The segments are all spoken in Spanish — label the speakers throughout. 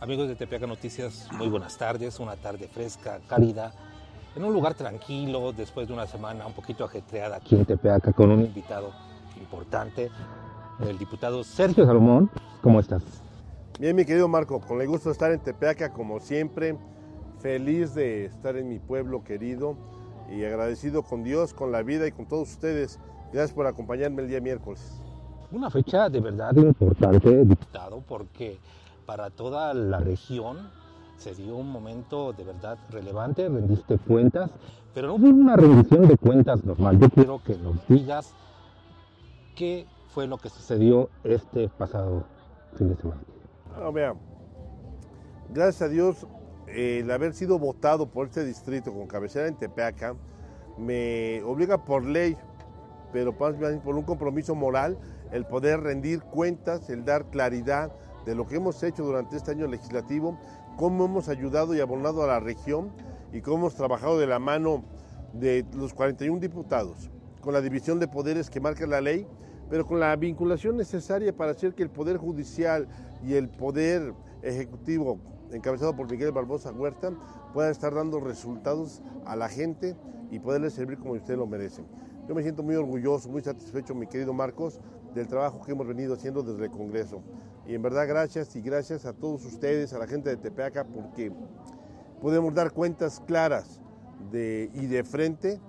Speaker 1: amigos de Tepeaca Noticias, muy buenas tardes, una tarde fresca, cálida, en un lugar tranquilo, después de una semana un poquito ajetreada aquí en Tepeaca con un invitado importante, el diputado Sergio Salomón. ¿Cómo estás?
Speaker 2: Bien, mi querido Marco, con el gusto de estar en Tepeaca como siempre, feliz de estar en mi pueblo querido y agradecido con Dios, con la vida y con todos ustedes. Gracias por acompañarme el día miércoles.
Speaker 1: Una fecha de verdad importante, diputado, porque para toda la región se dio un momento de verdad relevante, rendiste cuentas, pero no fue una rendición de cuentas normal. Yo quiero que nos digas qué fue lo que sucedió este pasado fin de semana.
Speaker 2: Vea, gracias a Dios, el haber sido votado por este distrito con cabecera en Tepeaca me obliga por ley, pero por un compromiso moral, el poder rendir cuentas, el dar claridad de lo que hemos hecho durante este año legislativo, cómo hemos ayudado y abonado a la región y cómo hemos trabajado de la mano de los 41 diputados, con la división de poderes que marca la ley, pero con la vinculación necesaria para hacer que el Poder Judicial y el Poder Ejecutivo, encabezado por Miguel Barbosa Huerta, puedan estar dando resultados a la gente y poderles servir como usted lo merece. Yo me siento muy orgulloso, muy satisfecho, mi querido Marcos, del trabajo que hemos venido haciendo desde el Congreso. Y en verdad gracias y gracias a todos ustedes, a la gente de Tepeaca, porque podemos dar cuentas claras de, y de frente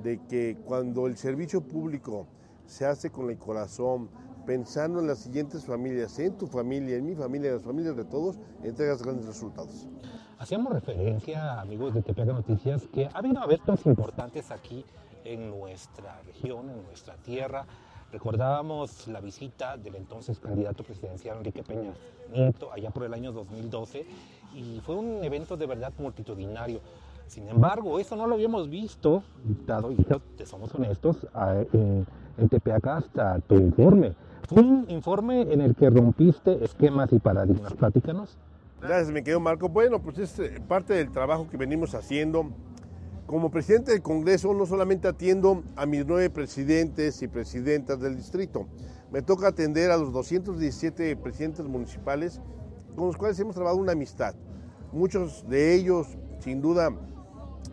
Speaker 2: de que cuando el servicio público se hace con el corazón, pensando en las siguientes familias, en tu familia, en mi familia, en las familias de todos, entregas grandes resultados.
Speaker 1: Hacíamos referencia, amigos de Tepeaca Noticias, que ha habido eventos importantes aquí en nuestra región, en nuestra tierra. Recordábamos la visita del entonces candidato presidencial Enrique Peña Nieto allá por el año 2012 y fue un evento de verdad multitudinario. Sin embargo, eso no lo habíamos visto, dado, y te somos honestos, en, en Tepeaca hasta tu informe. Fue un informe en el que rompiste esquemas y paradigmas. Platícanos.
Speaker 2: Gracias, mi querido Marco. Bueno, pues es eh, parte del trabajo que venimos haciendo como presidente del Congreso no solamente atiendo a mis nueve presidentes y presidentas del distrito, me toca atender a los 217 presidentes municipales con los cuales hemos trabajado una amistad. Muchos de ellos, sin duda,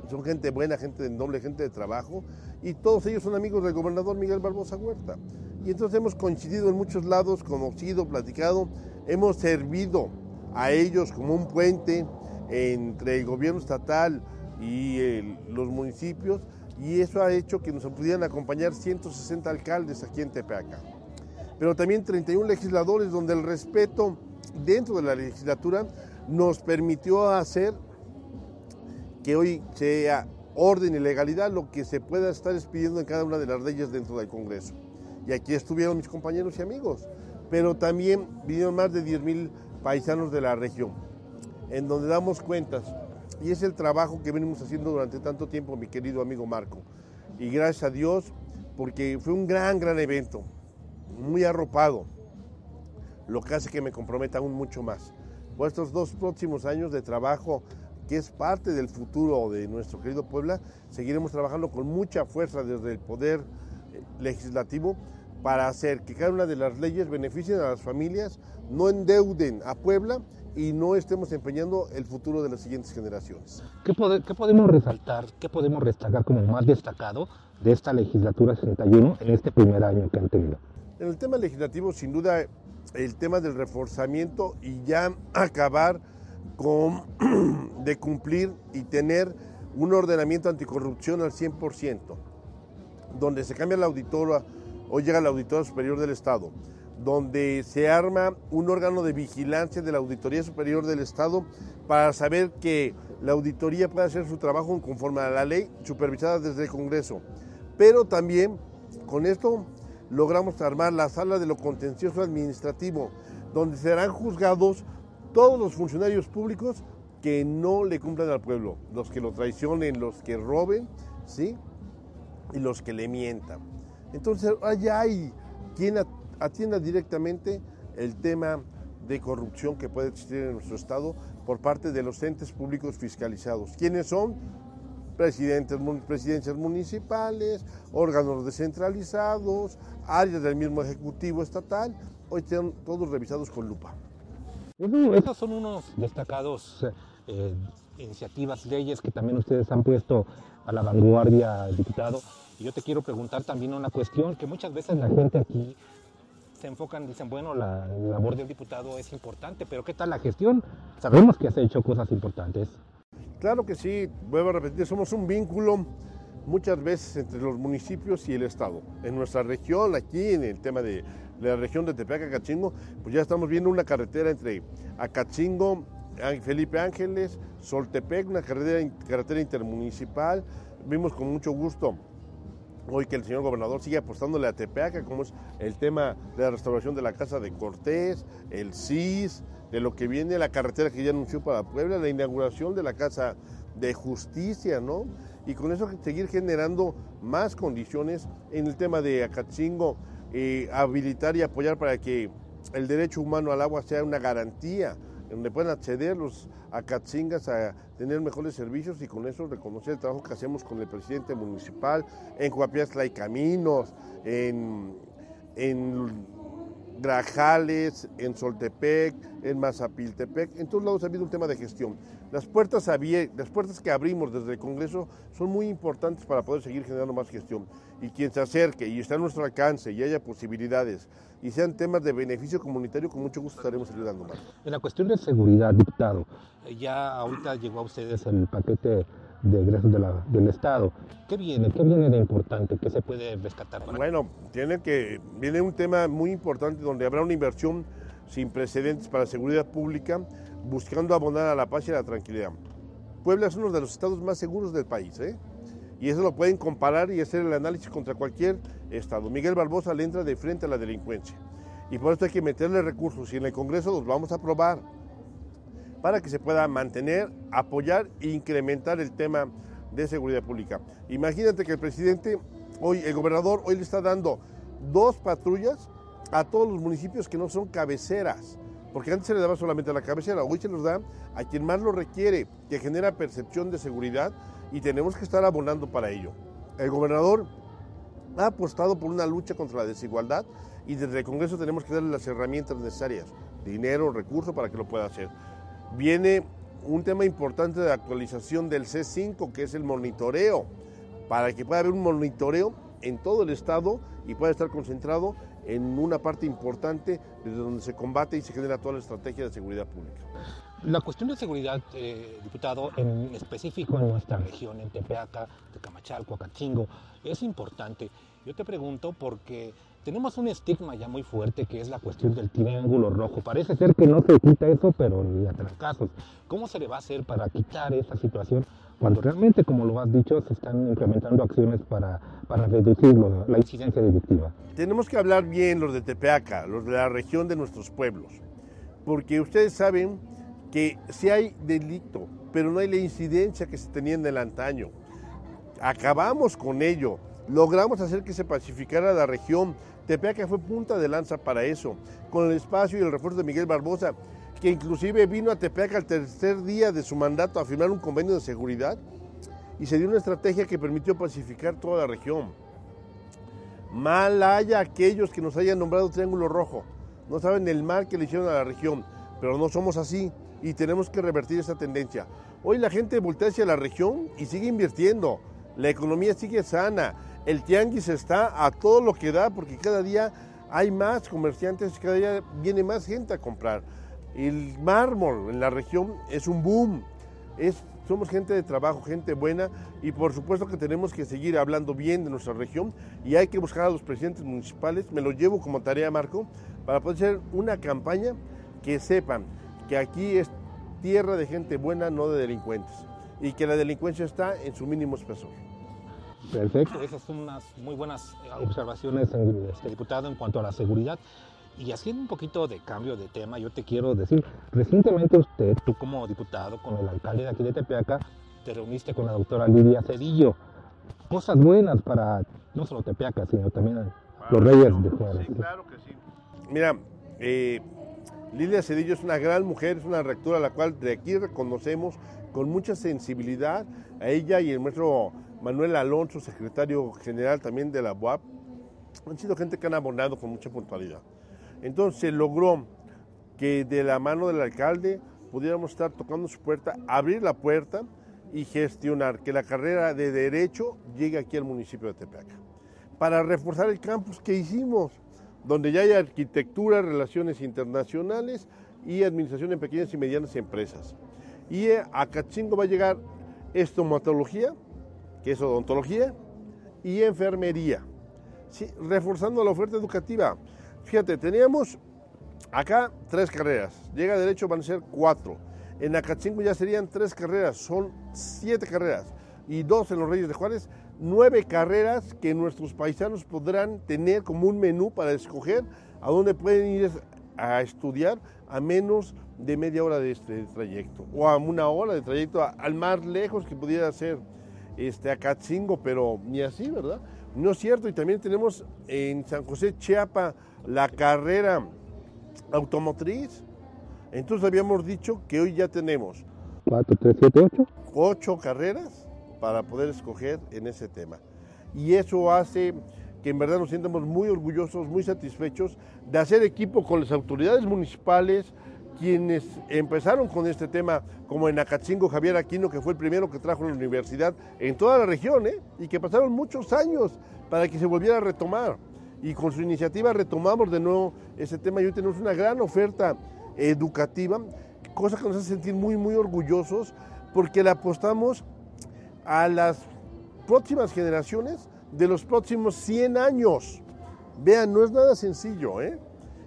Speaker 2: son gente buena, gente de noble, gente de trabajo, y todos ellos son amigos del gobernador Miguel Barbosa Huerta. Y entonces hemos coincidido en muchos lados, conocido, platicado, hemos servido a ellos como un puente entre el gobierno estatal, y los municipios y eso ha hecho que nos pudieran acompañar 160 alcaldes aquí en Tepeaca. Pero también 31 legisladores donde el respeto dentro de la legislatura nos permitió hacer que hoy sea orden y legalidad lo que se pueda estar expidiendo en cada una de las leyes dentro del Congreso. Y aquí estuvieron mis compañeros y amigos, pero también vinieron más de 10 mil paisanos de la región, en donde damos cuentas y es el trabajo que venimos haciendo durante tanto tiempo, mi querido amigo Marco. Y gracias a Dios, porque fue un gran, gran evento, muy arropado, lo que hace que me comprometa aún mucho más. Por estos dos próximos años de trabajo, que es parte del futuro de nuestro querido Puebla, seguiremos trabajando con mucha fuerza desde el Poder eh, Legislativo para hacer que cada una de las leyes beneficien a las familias, no endeuden a Puebla y no estemos empeñando el futuro de las siguientes generaciones.
Speaker 1: ¿Qué, podemos resaltar, qué podemos destacar como más destacado de esta legislatura 61 en este primer año que han tenido?
Speaker 2: En el tema legislativo, sin duda, el tema del reforzamiento y ya acabar con de cumplir y tener un ordenamiento anticorrupción al 100%, donde se cambia la auditora, hoy llega la auditora superior del Estado, donde se arma un órgano de vigilancia de la Auditoría Superior del Estado para saber que la auditoría puede hacer su trabajo conforme a la ley, supervisada desde el Congreso. Pero también con esto logramos armar la sala de lo contencioso administrativo, donde serán juzgados todos los funcionarios públicos que no le cumplan al pueblo, los que lo traicionen, los que roben, ¿sí? Y los que le mientan. Entonces, allá hay quien atienda directamente el tema de corrupción que puede existir en nuestro Estado por parte de los entes públicos fiscalizados. ¿Quiénes son? Presidentes, presidencias municipales, órganos descentralizados, áreas del mismo Ejecutivo Estatal, hoy están todos revisados con lupa.
Speaker 1: Esas son unos destacados eh, iniciativas, leyes que también ustedes han puesto a la vanguardia, diputado. Y yo te quiero preguntar también una cuestión que muchas veces la gente aquí se enfocan, dicen, bueno, la, labor del diputado es importante, pero ¿qué tal la gestión? Sabemos que has hecho cosas importantes.
Speaker 2: Claro que sí, vuelvo a repetir, somos un vínculo muchas veces entre los municipios y el Estado. En nuestra región, aquí en el tema de, la región de Tepeaca, Acachingo, pues ya estamos viendo una carretera entre Acachingo, Felipe Ángeles, Soltepec, una carretera, carretera intermunicipal. Vimos con mucho gusto hoy que el señor gobernador sigue apostándole a Tepeaca, como es el tema de la restauración de la Casa de Cortés, el CIS, de lo que viene la carretera que ya anunció para Puebla, la inauguración de la Casa de Justicia, ¿no? Y con eso seguir generando más condiciones en el tema de Acatzingo, eh, habilitar y apoyar para que el derecho humano al agua sea una garantía, donde puedan acceder los acatzingas a tener mejores servicios y con eso reconocer el trabajo que hacemos con el presidente municipal, en Coapiazla hay caminos, en, en Grajales, en Soltepec, en Mazapiltepec, en todos lados ha habido un tema de gestión. Las puertas, las puertas que abrimos desde el Congreso son muy importantes para poder seguir generando más gestión. Y quien se acerque y está a nuestro alcance y haya posibilidades y sean temas de beneficio comunitario, con mucho gusto estaremos ayudando más.
Speaker 1: En la cuestión de seguridad, diputado, ya ahorita llegó a ustedes el paquete de ingresos del Estado. ¿Qué viene? ¿Qué viene de importante? ¿Qué se puede rescatar?
Speaker 2: bueno, tiene que, viene un tema muy importante donde habrá una inversión sin precedentes para la seguridad pública, buscando abonar a la paz y a la tranquilidad. Puebla es uno de los estados más seguros del país, ¿eh? y eso lo pueden comparar y hacer el análisis contra cualquier estado. Miguel Barbosa le entra de frente a la delincuencia, y por eso hay que meterle recursos, y en el Congreso los vamos a aprobar para que se pueda mantener, apoyar e incrementar el tema de seguridad pública. Imagínate que el presidente, hoy, el gobernador, hoy le está dando dos patrullas a todos los municipios que no son cabeceras, porque antes se le daba solamente a la cabecera, hoy se los da a quien más lo requiere, que genera percepción de seguridad y tenemos que estar abonando para ello. El gobernador ha apostado por una lucha contra la desigualdad y desde el Congreso tenemos que darle las herramientas necesarias, dinero, recursos para que lo pueda hacer. Viene un tema importante de actualización del C5, que es el monitoreo, para que pueda haber un monitoreo en todo el estado y pueda estar concentrado en una parte importante desde donde se combate y se genera toda la estrategia de seguridad pública.
Speaker 1: La cuestión de seguridad, eh, diputado, en específico en nuestra región, en Tepeaca, Tecamachalco, Acachingo, es importante. Yo te pregunto porque tenemos un estigma ya muy fuerte que es la cuestión del triángulo rojo. Parece ser que no se quita eso, pero ni a casos. ¿Cómo se le va a hacer para quitar esa situación cuando realmente, como lo has dicho, se están implementando acciones para, para reducir la incidencia delictiva?
Speaker 2: Tenemos que hablar bien los de Tepeaca, los de la región de nuestros pueblos, porque ustedes saben que si hay delito, pero no hay la incidencia que se tenía en el antaño. Acabamos con ello, logramos hacer que se pacificara la región. Tepeaca fue punta de lanza para eso, con el espacio y el refuerzo de Miguel Barbosa, que inclusive vino a Tepeaca al tercer día de su mandato a firmar un convenio de seguridad y se dio una estrategia que permitió pacificar toda la región. Mal haya aquellos que nos hayan nombrado Triángulo Rojo, no saben el mal que le hicieron a la región, pero no somos así y tenemos que revertir esa tendencia. Hoy la gente voltea hacia la región y sigue invirtiendo, la economía sigue sana, el tianguis está a todo lo que da porque cada día hay más comerciantes, cada día viene más gente a comprar. El mármol en la región es un boom, somos gente de trabajo, gente buena y por supuesto que tenemos que seguir hablando bien de nuestra región y hay que buscar a los presidentes municipales, me lo llevo como tarea Marco, para poder hacer una campaña que sepan que aquí es tierra de gente buena, no de delincuentes, y que la delincuencia está en su mínimo espesor.
Speaker 1: Perfecto, esas son unas muy buenas eh, observaciones, este diputado, en cuanto a la seguridad. Y haciendo un poquito de cambio de tema, yo te quiero decir, recientemente usted, tú como diputado, con el alcalde de aquí de Tepeaca, te reuniste con la doctora Lidia Cedillo. Cosas buenas para no solo Tepeaca, sino también los reyes de Juárez.
Speaker 2: Sí, claro que sí. Mira, eh, Lilia Cedillo es una gran mujer, es una rectora a la cual de aquí reconocemos con mucha sensibilidad a ella y el maestro Manuel Alonso, secretario general también de la UAP. Han sido gente que han abonado con mucha puntualidad. Entonces logró que de la mano del alcalde pudiéramos estar tocando su puerta, abrir la puerta y gestionar que la carrera de Derecho llegue aquí al municipio de Tepeaca. Para reforzar el campus que hicimos, donde ya hay arquitectura, relaciones internacionales y administración en pequeñas y medianas empresas. Y a Cachingo va a llegar estomatología, que es odontología, y enfermería, reforzando la oferta educativa. Fíjate, teníamos acá tres carreras, llega derecho van a ser cuatro, en Acachingo ya serían tres carreras, son siete carreras, y dos en los Reyes de Juárez, nueve carreras que nuestros paisanos podrán tener como un menú para escoger a dónde pueden ir a estudiar a menos de media hora de este trayecto, o a una hora de trayecto al más lejos que pudiera ser este, a Catzingo, pero ni así, ¿verdad? No es cierto, y también tenemos en San José Chiapa la carrera automotriz. Entonces habíamos dicho que hoy ya tenemos
Speaker 1: 4, 3, 7, 8.
Speaker 2: Ocho carreras para poder escoger en ese tema. Y eso hace que en verdad nos sientamos muy orgullosos, muy satisfechos de hacer equipo con las autoridades municipales, quienes empezaron con este tema, como en Acatzingo Javier Aquino, que fue el primero que trajo la universidad en toda la región, ¿eh? y que pasaron muchos años para que se volviera a retomar. Y con su iniciativa retomamos de nuevo ese tema y hoy tenemos una gran oferta educativa, cosa que nos hace sentir muy, muy orgullosos, porque le apostamos a las próximas generaciones de los próximos 100 años. Vean, no es nada sencillo, ¿eh?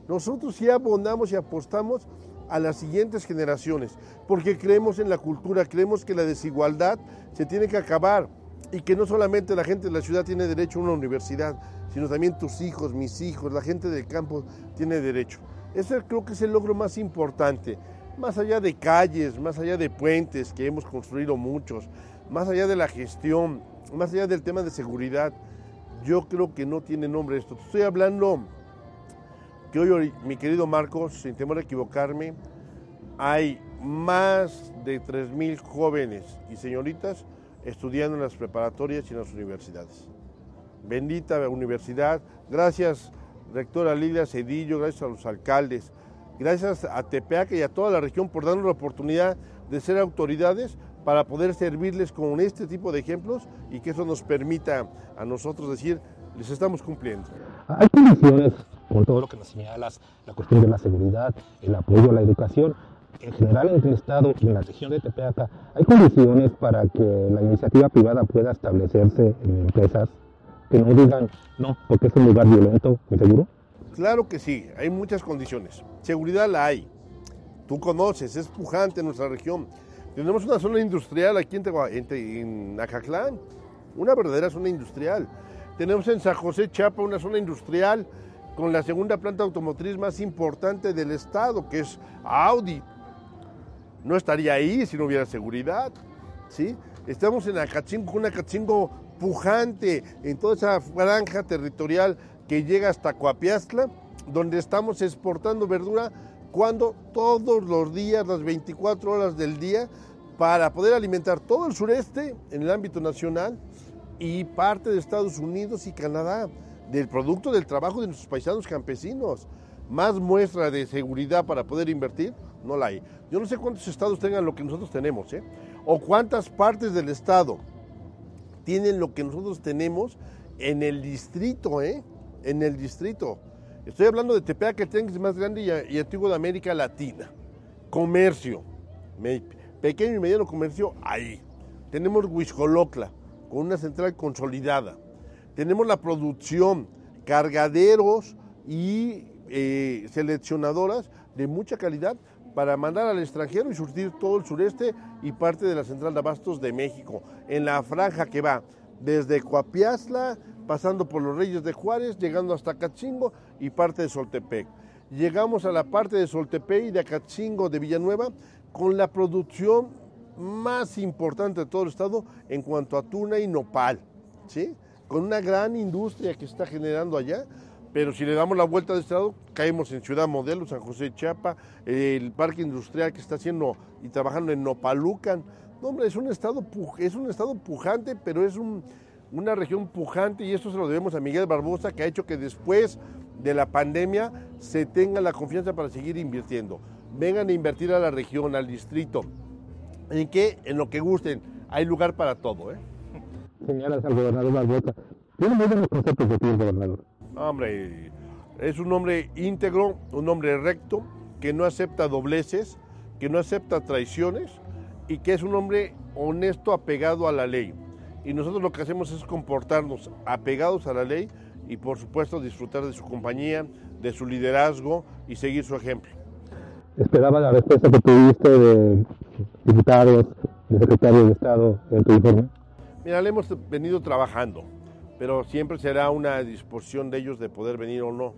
Speaker 2: Nosotros sí abonamos y apostamos a las siguientes generaciones, porque creemos en la cultura, creemos que la desigualdad se tiene que acabar y que no solamente la gente de la ciudad tiene derecho a una universidad, sino también tus hijos, mis hijos, la gente del campo tiene derecho. Ese creo que es el logro más importante, más allá de calles, más allá de puentes que hemos construido muchos, más allá de la gestión, más allá del tema de seguridad, yo creo que no tiene nombre esto. Estoy hablando que hoy, mi querido Marcos, sin temor a equivocarme, hay más de 3.000 jóvenes y señoritas estudiando en las preparatorias y en las universidades. Bendita universidad, gracias rectora Lidia Cedillo, gracias a los alcaldes, gracias a Tepeaca y a toda la región por darnos la oportunidad de ser autoridades para poder servirles con este tipo de ejemplos y que eso nos permita a nosotros decir, les estamos cumpliendo.
Speaker 1: Hay condiciones, por todo lo que nos señalas, la cuestión de la seguridad, el apoyo a la educación, en general en el Estado y en la región de Tepeaca, ¿hay condiciones para que la iniciativa privada pueda establecerse en empresas que no digan, no, porque es un lugar violento, seguro?
Speaker 2: Claro que sí, hay muchas condiciones. Seguridad la hay. Tú conoces, es pujante en nuestra región. Tenemos una zona industrial aquí en, en, Acaclán, una verdadera zona industrial. Tenemos en San José Chapa una zona industrial con la segunda planta automotriz más importante del estado, que es Audi. No estaría ahí si no hubiera seguridad. ¿sí? Estamos en Acachingo, un Acachingo pujante en toda esa franja territorial que llega hasta Coapiastla, donde estamos exportando verdura cuando todos los días, las 24 horas del día, para poder alimentar todo el sureste en el ámbito nacional y parte de Estados Unidos y Canadá, del producto del trabajo de nuestros paisanos campesinos. Más muestra de seguridad para poder invertir, no la hay. Yo no sé cuántos estados tengan lo que nosotros tenemos, ¿eh? o cuántas partes del estado tienen lo que nosotros tenemos en el distrito, ¿eh? En el distrito. Estoy hablando de Tepeaca, que el más grande y, y antiguo de América Latina. Comercio. Pequeño y mediano comercio, ahí. Tenemos Huixcolocla, con una central consolidada. Tenemos la producción, cargaderos y eh, seleccionadoras de mucha calidad para mandar al extranjero y surtir todo el sureste y parte de la central de abastos de México, en la franja que va desde Coapiazla, pasando por los Reyes de Juárez, llegando hasta Cachingo y parte de Soltepec. Llegamos a la parte de Soltepec y de Acachingo de Villanueva con la producción más importante de todo el estado en cuanto a tuna y nopal, ¿sí? Con una gran industria que está generando allá, pero si le damos la vuelta de estado, caemos en Ciudad Modelo, San José de Chiapa, el parque industrial que está haciendo y trabajando en Nopalucan. No, hombre, es un estado, es un estado pujante, pero es una región pujante y esto se lo debemos a Miguel Barbosa, que ha hecho que después de la pandemia se tenga la confianza para seguir invirtiendo. Vengan a invertir a la región, al distrito. ¿En qué? En lo que gusten. Hay lugar para todo. ¿eh?
Speaker 1: Señalas al gobernador Barbosa. Tiene muy buenos conceptos de ti, gobernador.
Speaker 2: Hombre, es un hombre íntegro, un hombre recto, que no acepta dobleces, que no acepta traiciones y que es un hombre honesto, apegado a la ley. Y nosotros lo que hacemos es comportarnos apegados a la ley y por supuesto disfrutar de su compañía, de su liderazgo y seguir su ejemplo.
Speaker 1: Esperaba la respuesta que tuviste de diputados, de secretarios de Estado en tu informe.
Speaker 2: Mira, le hemos venido trabajando, pero siempre será una disposición de ellos de poder venir o no.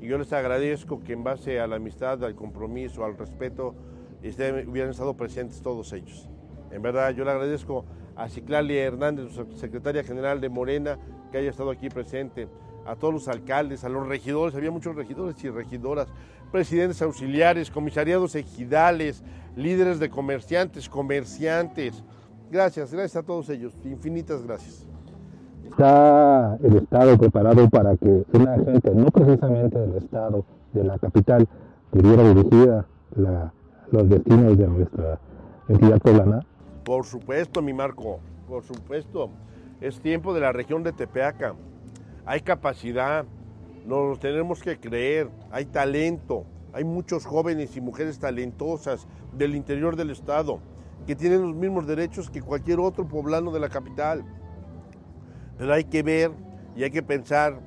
Speaker 2: Y yo les agradezco que en base a la amistad, al compromiso, al respeto, este, hubieran estado presentes todos ellos. En verdad, yo le agradezco a Ciclalia Hernández, secretaria general de Morena, que haya estado aquí presente, a todos los alcaldes, a los regidores, había muchos regidores y regidoras, presidentes auxiliares, comisariados ejidales, líderes de comerciantes, comerciantes. Gracias, gracias a todos ellos, infinitas gracias.
Speaker 1: ¿Está el Estado preparado para que una gente, no precisamente del Estado, de la capital, pudiera dirigida la los destinos de nuestra entidad poblana?
Speaker 2: Por supuesto, mi Marco, por supuesto. Es tiempo de la región de Tepeaca. Hay capacidad, nos tenemos que creer, hay talento, hay muchos jóvenes y mujeres talentosas del interior del estado que tienen los mismos derechos que cualquier otro poblano de la capital. Pero hay que ver y hay que pensar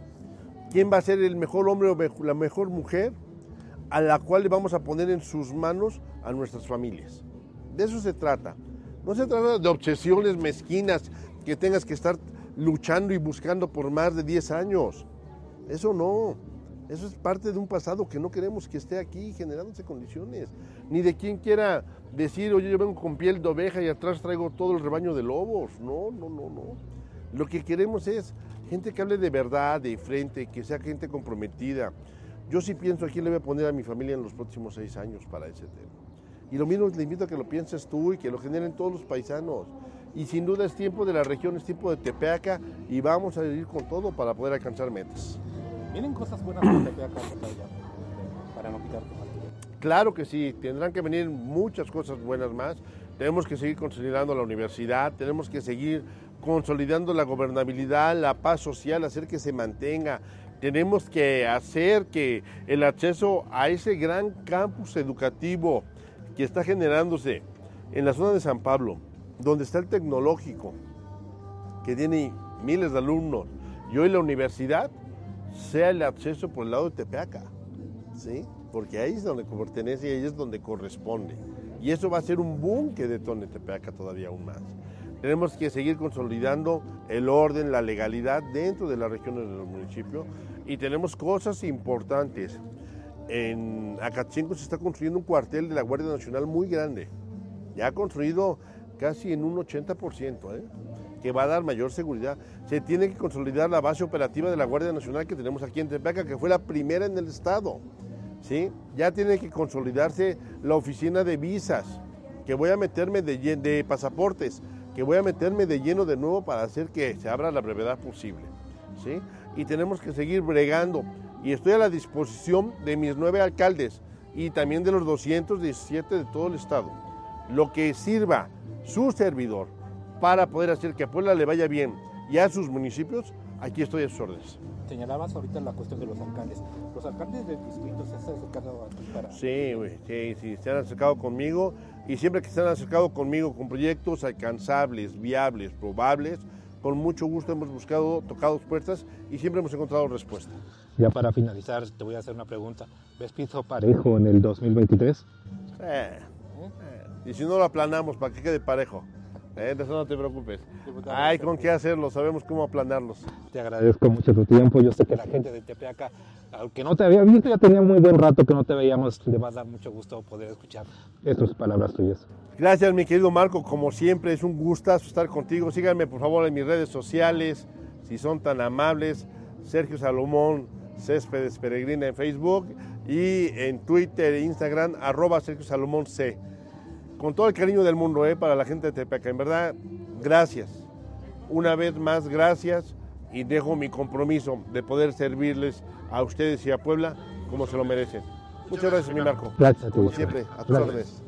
Speaker 2: quién va a ser el mejor hombre o la mejor mujer a la cual le vamos a poner en sus manos a nuestras familias. De eso se trata. No se trata de obsesiones mezquinas que tengas que estar luchando y buscando por más de 10 años. Eso no. Eso es parte de un pasado que no queremos que esté aquí generándose condiciones. Ni de quien quiera decir, oye, yo vengo con piel de oveja y atrás traigo todo el rebaño de lobos. No, no, no, no. Lo que queremos es gente que hable de verdad, de frente, que sea gente comprometida. Yo sí pienso a quién le voy a poner a mi familia en los próximos seis años para ese tema. Y lo mismo le invito a que lo pienses tú y que lo generen todos los paisanos. Y sin duda es tiempo de la región, es tiempo de Tepeaca y vamos a ir con todo para poder alcanzar metas.
Speaker 3: ¿Vienen cosas buenas para Tepeaca para no quitar
Speaker 2: Claro que sí, tendrán que venir muchas cosas buenas más. Tenemos que seguir consolidando la universidad, tenemos que seguir consolidando la gobernabilidad, la paz social, hacer que se mantenga. Tenemos que hacer que el acceso a ese gran campus educativo que está generándose en la zona de San Pablo, donde está el tecnológico, que tiene miles de alumnos, y hoy la universidad, sea el acceso por el lado de Tepeaca, ¿sí? Porque ahí es donde pertenece y ahí es donde corresponde. Y eso va a ser un boom que detone Tepeaca todavía aún más. Tenemos que seguir consolidando el orden, la legalidad dentro de las regiones del municipio y tenemos cosas importantes en Acatzinco se está construyendo un cuartel de la Guardia Nacional muy grande. Ya construido casi en un 80%, ¿eh? que va a dar mayor seguridad. Se tiene que consolidar la base operativa de la Guardia Nacional que tenemos aquí en Tepeaca, que fue la primera en el estado. ¿sí? Ya tiene que consolidarse la oficina de visas, que voy a meterme de, de pasaportes, que voy a meterme de lleno de nuevo para hacer que se abra la brevedad posible. ¿sí? Y tenemos que seguir bregando y estoy a la disposición de mis nueve alcaldes y también de los 217 de todo el estado. Lo que sirva su servidor para poder hacer que a Puebla le vaya bien y a sus municipios, aquí estoy a sus órdenes.
Speaker 3: Señalabas ahorita la cuestión de los alcaldes. ¿Los alcaldes del distrito se han acercado a ti para...?
Speaker 2: Sí, sí, sí, se han acercado conmigo y siempre que se han acercado conmigo con proyectos alcanzables, viables, probables, con mucho gusto hemos buscado, tocado puertas y siempre hemos encontrado respuesta.
Speaker 1: Ya para finalizar, te voy a hacer una pregunta. ¿Ves piso parejo en el 2023?
Speaker 2: Eh, eh, y si no lo aplanamos, para que quede parejo. Eh, de eso no te preocupes. Hay con qué hacerlo, sabemos cómo aplanarlos.
Speaker 1: Te agradezco mucho tu tiempo. Yo sé que la gente de Tepeaca, aunque no te había visto, ya tenía muy buen rato que no te veíamos. Le va a dar mucho gusto poder escuchar estas palabras tuyas.
Speaker 2: Gracias, mi querido Marco. Como siempre, es un gustazo estar contigo. Síganme, por favor, en mis redes sociales, si son tan amables. Sergio Salomón, Céspedes Peregrina en Facebook y en Twitter e Instagram, arroba Sergio Salomón C. Con todo el cariño del mundo, eh, para la gente de Tepeaca. En verdad, gracias. Una vez más, gracias y dejo mi compromiso de poder servirles a ustedes y a Puebla como se lo merecen. Muchas gracias, mi Marco.
Speaker 1: Gracias a ti.
Speaker 2: Como siempre, a tus
Speaker 1: Gracias.
Speaker 2: órdenes.